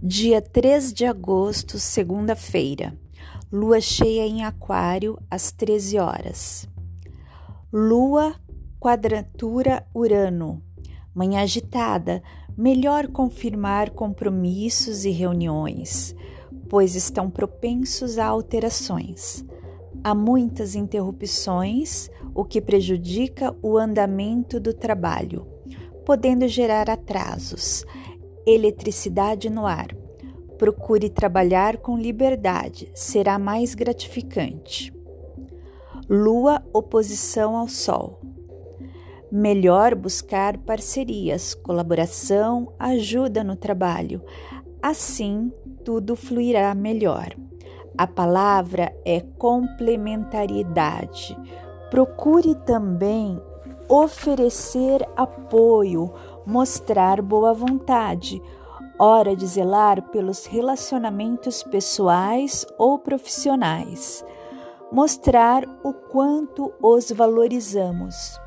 Dia 3 de agosto, segunda-feira. Lua cheia em Aquário às 13 horas. Lua quadratura Urano. Manhã agitada, melhor confirmar compromissos e reuniões, pois estão propensos a alterações. Há muitas interrupções, o que prejudica o andamento do trabalho, podendo gerar atrasos eletricidade no ar. Procure trabalhar com liberdade, será mais gratificante. Lua oposição ao Sol. Melhor buscar parcerias, colaboração, ajuda no trabalho. Assim, tudo fluirá melhor. A palavra é complementariedade. Procure também oferecer apoio, mostrar boa vontade, hora de zelar pelos relacionamentos pessoais ou profissionais, mostrar o quanto os valorizamos.